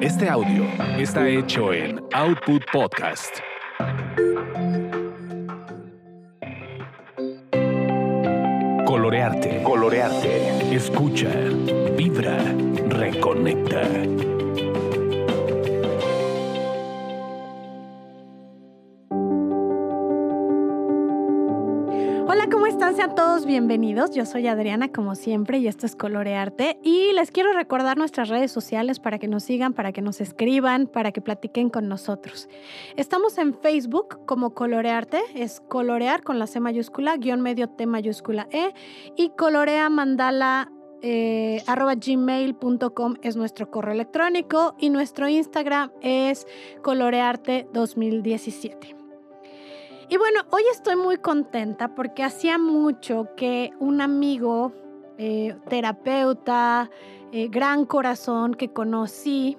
Este audio está hecho en Output Podcast. Colorearte. Colorearte. Escucha. Vibra. Reconecta. Hola, ¿cómo están? Sean todos bienvenidos. Yo soy Adriana, como siempre, y esto es Colorearte. Y les quiero recordar nuestras redes sociales para que nos sigan, para que nos escriban, para que platiquen con nosotros. Estamos en Facebook como Colorearte, es colorear con la C mayúscula, guion medio T mayúscula E, y colorea mandala eh, arroba gmail.com es nuestro correo electrónico y nuestro Instagram es colorearte 2017. Y bueno, hoy estoy muy contenta porque hacía mucho que un amigo, eh, terapeuta, eh, gran corazón que conocí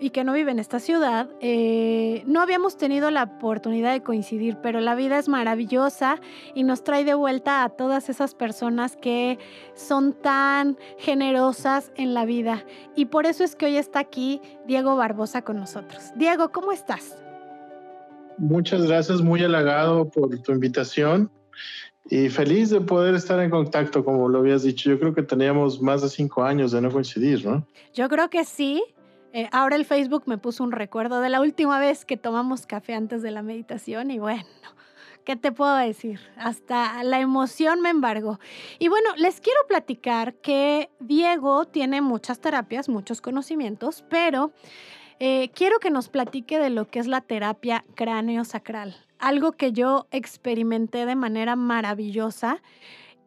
y que no vive en esta ciudad, eh, no habíamos tenido la oportunidad de coincidir, pero la vida es maravillosa y nos trae de vuelta a todas esas personas que son tan generosas en la vida. Y por eso es que hoy está aquí Diego Barbosa con nosotros. Diego, ¿cómo estás? Muchas gracias, muy halagado por tu invitación y feliz de poder estar en contacto, como lo habías dicho. Yo creo que teníamos más de cinco años de no coincidir, ¿no? Yo creo que sí. Eh, ahora el Facebook me puso un recuerdo de la última vez que tomamos café antes de la meditación y bueno, ¿qué te puedo decir? Hasta la emoción me embargó. Y bueno, les quiero platicar que Diego tiene muchas terapias, muchos conocimientos, pero eh, quiero que nos platique de lo que es la terapia cráneo-sacral, algo que yo experimenté de manera maravillosa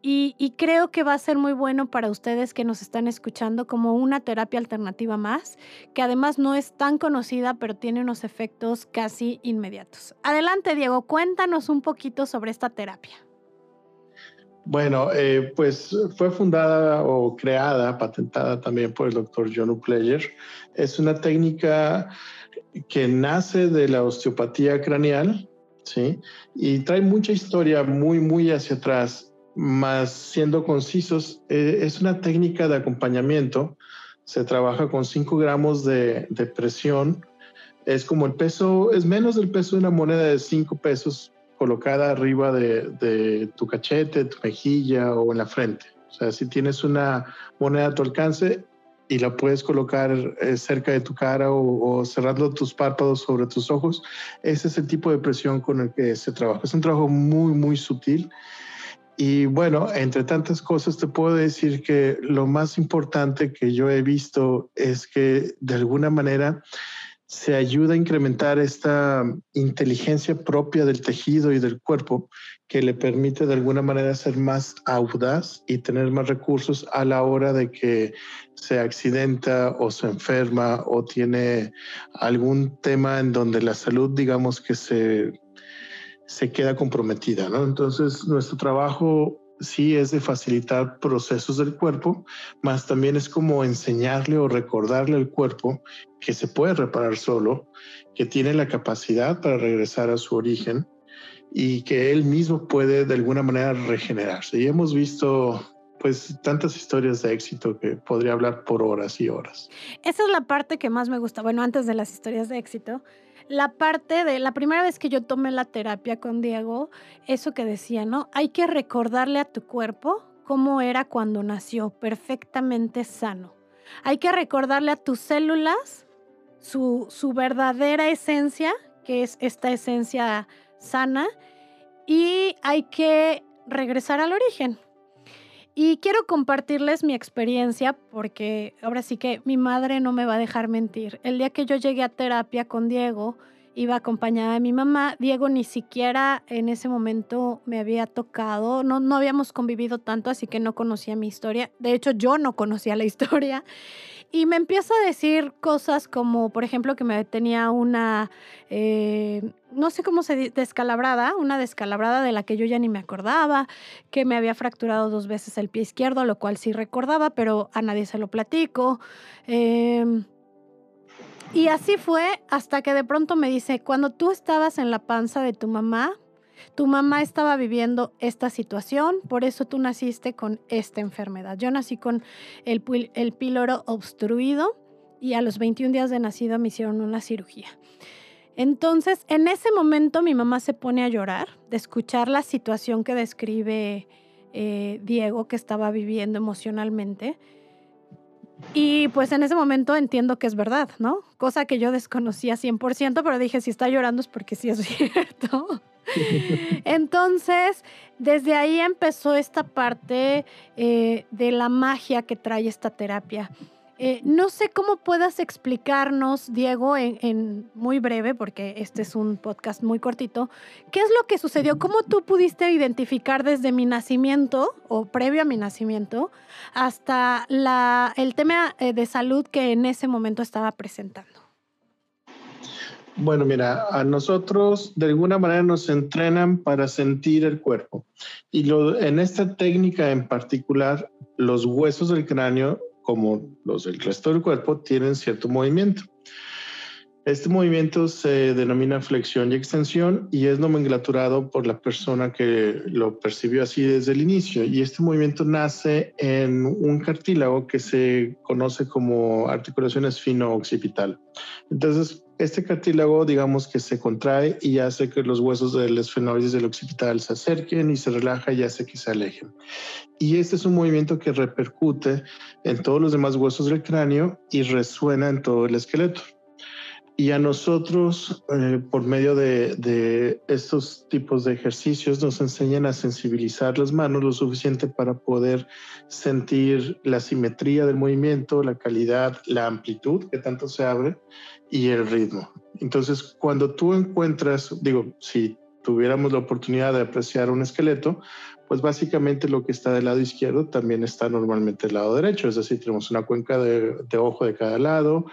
y, y, creo que va a ser muy bueno para ustedes que nos están escuchando como una terapia alternativa más, que además no es tan conocida, pero tiene unos efectos casi inmediatos. Adelante, Diego, cuéntanos un poquito sobre esta terapia. Bueno, eh, pues fue fundada o creada, patentada también por el doctor John Upleger. Es una técnica que nace de la osteopatía craneal, ¿sí? Y trae mucha historia muy, muy hacia atrás, más siendo concisos, eh, es una técnica de acompañamiento. Se trabaja con 5 gramos de, de presión. Es como el peso, es menos del peso de una moneda de 5 pesos colocada arriba de, de, tu cachete, tu mejilla o en la frente. O sea, si tienes una moneda a tu alcance y la puedes colocar eh, cerca de tu cara o, o, cerrando tus párpados sobre tus ojos, ese es el tipo de presión con el que se trabaja. Es un trabajo muy, muy sutil. Y bueno, entre tantas cosas te puedo decir que lo más importante que yo he visto es que de alguna manera se ayuda a incrementar esta inteligencia propia del tejido y del cuerpo que le permite de alguna manera ser más audaz y tener más recursos a la hora de que se accidenta o se enferma o tiene algún tema en donde la salud, digamos que se, se queda comprometida. ¿no? Entonces, nuestro trabajo sí es de facilitar procesos del cuerpo, más también es como enseñarle o recordarle al cuerpo que se puede reparar solo, que tiene la capacidad para regresar a su origen y que él mismo puede de alguna manera regenerarse. Y hemos visto pues tantas historias de éxito que podría hablar por horas y horas. Esa es la parte que más me gusta. Bueno, antes de las historias de éxito, la parte de la primera vez que yo tomé la terapia con Diego, eso que decía, ¿no? Hay que recordarle a tu cuerpo cómo era cuando nació, perfectamente sano. Hay que recordarle a tus células su, su verdadera esencia, que es esta esencia sana, y hay que regresar al origen. Y quiero compartirles mi experiencia porque ahora sí que mi madre no me va a dejar mentir. El día que yo llegué a terapia con Diego, iba acompañada de mi mamá. Diego ni siquiera en ese momento me había tocado, no, no habíamos convivido tanto, así que no conocía mi historia. De hecho, yo no conocía la historia. Y me empieza a decir cosas como, por ejemplo, que me tenía una, eh, no sé cómo se dice, descalabrada, una descalabrada de la que yo ya ni me acordaba, que me había fracturado dos veces el pie izquierdo, lo cual sí recordaba, pero a nadie se lo platico. Eh, y así fue hasta que de pronto me dice, cuando tú estabas en la panza de tu mamá, tu mamá estaba viviendo esta situación, por eso tú naciste con esta enfermedad. Yo nací con el, el píloro obstruido y a los 21 días de nacido me hicieron una cirugía. Entonces, en ese momento mi mamá se pone a llorar de escuchar la situación que describe eh, Diego que estaba viviendo emocionalmente. Y pues en ese momento entiendo que es verdad, ¿no? Cosa que yo desconocía 100%, pero dije, si está llorando es porque sí es cierto. Entonces, desde ahí empezó esta parte eh, de la magia que trae esta terapia. Eh, no sé cómo puedas explicarnos, Diego, en, muy breve, porque este es un podcast muy cortito, qué es lo que sucedió, cómo tú pudiste identificar desde mi nacimiento o previo a mi nacimiento hasta la, el tema eh, de salud que en ese momento estaba presentando. Bueno, mira, a nosotros de alguna manera nos entrenan para sentir el cuerpo. Y en esta técnica en particular, los huesos del cráneo como los del resto del cuerpo, tienen cierto movimiento. Este movimiento se denomina flexión y extensión y es nomenclaturado por la persona que lo percibió así desde el inicio. Y este movimiento nace en un cartílago que se conoce como articulación esfino-occipital. Entonces, este cartílago, digamos que se contrae y hace que los huesos del esfenoides del occipital se acerquen y se relaja y hace que se alejen. Y este es un movimiento que repercute en todos los demás huesos del cráneo y resuena en todo el esqueleto. Y a nosotros, eh, por medio de, estos tipos de ejercicios, nos enseñan a sensibilizar las manos lo suficiente para poder sentir la simetría del movimiento, la calidad, la amplitud que tanto se abre y el ritmo. Entonces, cuando tú encuentras, digo, si tuviéramos la oportunidad de apreciar un esqueleto, pues básicamente lo que está del lado izquierdo también está normalmente del lado derecho, es decir, tenemos una cuenca de, de ojo de cada lado,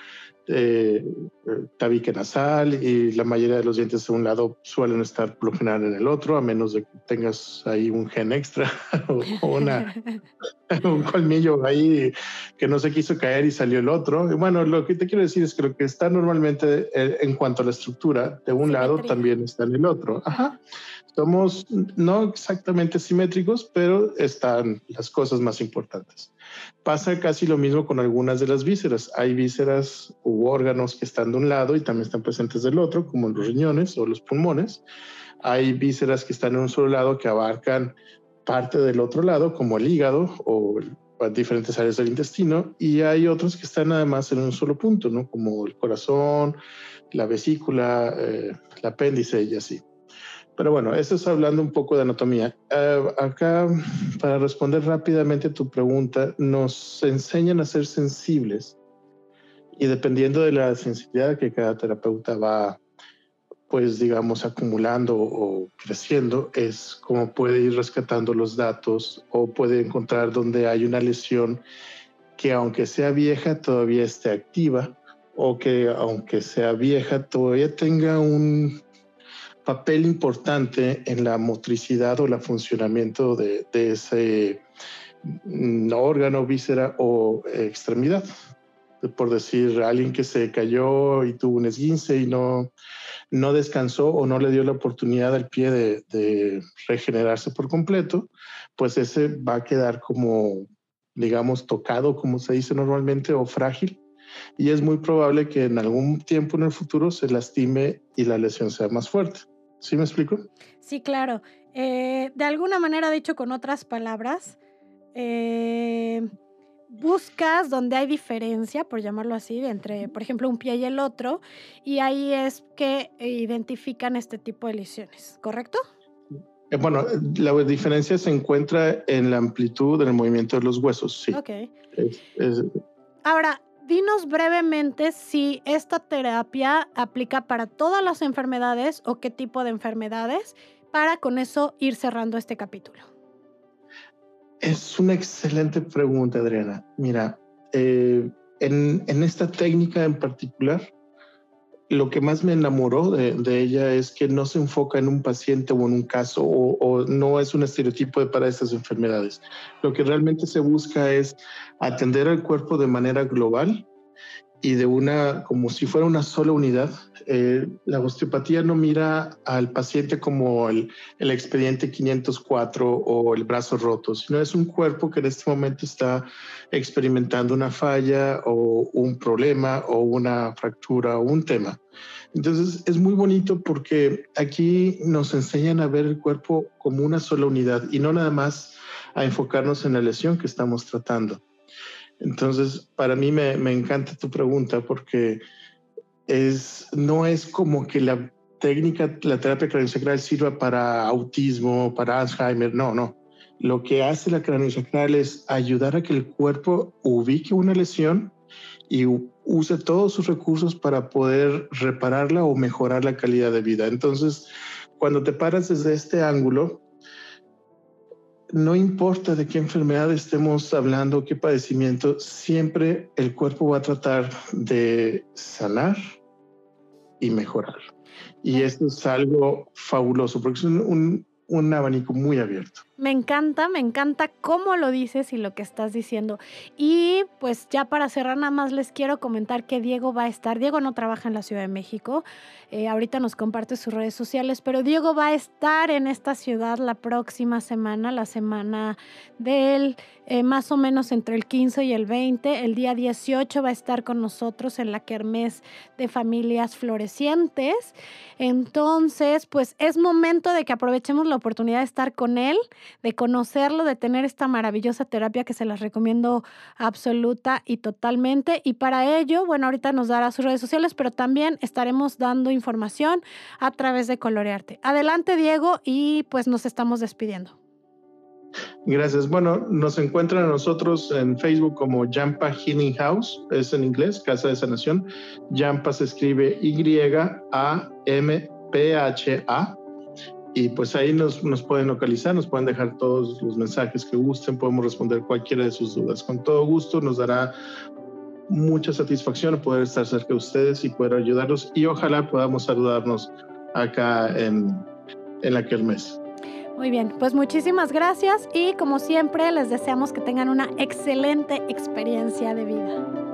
eh, tabique nasal y la mayoría de los dientes de un lado suelen estar por general en el otro, a menos de que tengas ahí un gen extra o una, un colmillo ahí que no se quiso caer y salió el otro. Y bueno, lo que te quiero decir es que lo que está normalmente eh, en cuanto a la estructura de un lado también está en el otro. Ajá. Somos no exactamente simétricos, pero están las cosas más importantes. Pasa casi lo mismo con algunas de las vísceras. Hay vísceras u órganos que están de un lado y también están presentes del otro, como los riñones o los pulmones. Hay vísceras que están en un solo lado que abarcan parte del otro lado, como el hígado o diferentes áreas del intestino, y hay otros que están además en un solo punto, ¿no? como el corazón, la vesícula, eh, el apéndice y así. Pero bueno, eso es hablando un poco de anatomía. Eh, acá, para responder rápidamente a tu pregunta, nos enseñan a ser sensibles y dependiendo de la sensibilidad que cada terapeuta va, pues digamos, acumulando o creciendo, es como puede ir rescatando los datos o puede encontrar donde hay una lesión que aunque sea vieja todavía esté activa o que aunque sea vieja todavía tenga un papel importante en la motricidad o el funcionamiento de, ese mm, órgano, víscera o extremidad. Por decir, alguien que se cayó y tuvo un esguince y no, no descansó o no le dio la oportunidad al pie de, de regenerarse por completo, pues ese va a quedar como, digamos, tocado, como se dice normalmente, o frágil. Y es muy probable que en algún tiempo en el futuro se lastime y la lesión sea más fuerte. ¿Sí me explico? Sí, claro. Eh, de alguna manera, dicho con otras palabras, eh, buscas donde hay diferencia, por llamarlo así, entre, por ejemplo, un pie y el otro, y ahí es que identifican este tipo de lesiones, ¿correcto? Eh, bueno, la diferencia se encuentra en la amplitud del movimiento de los huesos, sí. Ok. Ahora, dinos brevemente si esta terapia aplica para todas las enfermedades o qué tipo de enfermedades, para con eso ir cerrando este capítulo. Es una excelente pregunta, Adriana. Mira, eh, en, esta técnica en particular, lo que más me enamoró de, ella es que no se enfoca en un paciente o en un caso o, o, no es un estereotipo para estas enfermedades. Lo que realmente se busca es atender al cuerpo de manera global y de una, como si fuera una sola unidad. Eh, la osteopatía no mira al paciente como el, el, expediente 504 o el brazo roto, sino es un cuerpo que en este momento está experimentando una falla o un problema o una fractura o un tema. Entonces es muy bonito porque aquí nos enseñan a ver el cuerpo como una sola unidad y no nada más a enfocarnos en la lesión que estamos tratando. Entonces, para mí me, me encanta tu pregunta porque es, no es como que la técnica, la terapia craniosacral sirva para autismo, para Alzheimer, no, no. Lo que hace la craniosacral es ayudar a que el cuerpo ubique una lesión y use todos sus recursos para poder repararla o mejorar la calidad de vida. Entonces, cuando te paras desde este ángulo, no importa de qué enfermedad estemos hablando, qué padecimiento, siempre el cuerpo va a tratar de sanar y mejorar. Y esto es algo fabuloso, porque es un, un abanico muy abierto. Me encanta, me encanta cómo lo dices y lo que estás diciendo. Y pues ya para cerrar nada más les quiero comentar que Diego va a estar, Diego no trabaja en la Ciudad de México, eh, ahorita nos comparte sus redes sociales, pero Diego va a estar en esta ciudad la próxima semana, la semana del eh, más o menos entre el 15 y el 20. El día 18 va a estar con nosotros en la Kermés de Familias Florecientes. Entonces, pues es momento de que aprovechemos la oportunidad de estar con él de conocerlo, de tener esta maravillosa terapia que se las recomiendo absoluta y totalmente. Y para ello, bueno, ahorita nos dará sus redes sociales, pero también estaremos dando información a través de Colorearte. Adelante, Diego, y pues nos estamos despidiendo. Gracias. Bueno, nos encuentran a nosotros en Facebook como Jampa Healing House, es en inglés, Casa de Sanación. Jampa se escribe Y-A-M-P-H-A y pues ahí nos, nos, pueden localizar, nos pueden dejar todos los mensajes que gusten, podemos responder cualquiera de sus dudas. Con todo gusto nos dará mucha satisfacción poder estar cerca de ustedes y poder ayudarlos y ojalá podamos saludarnos acá en, en la Kermés. Muy bien, pues muchísimas gracias y como siempre les deseamos que tengan una excelente experiencia de vida.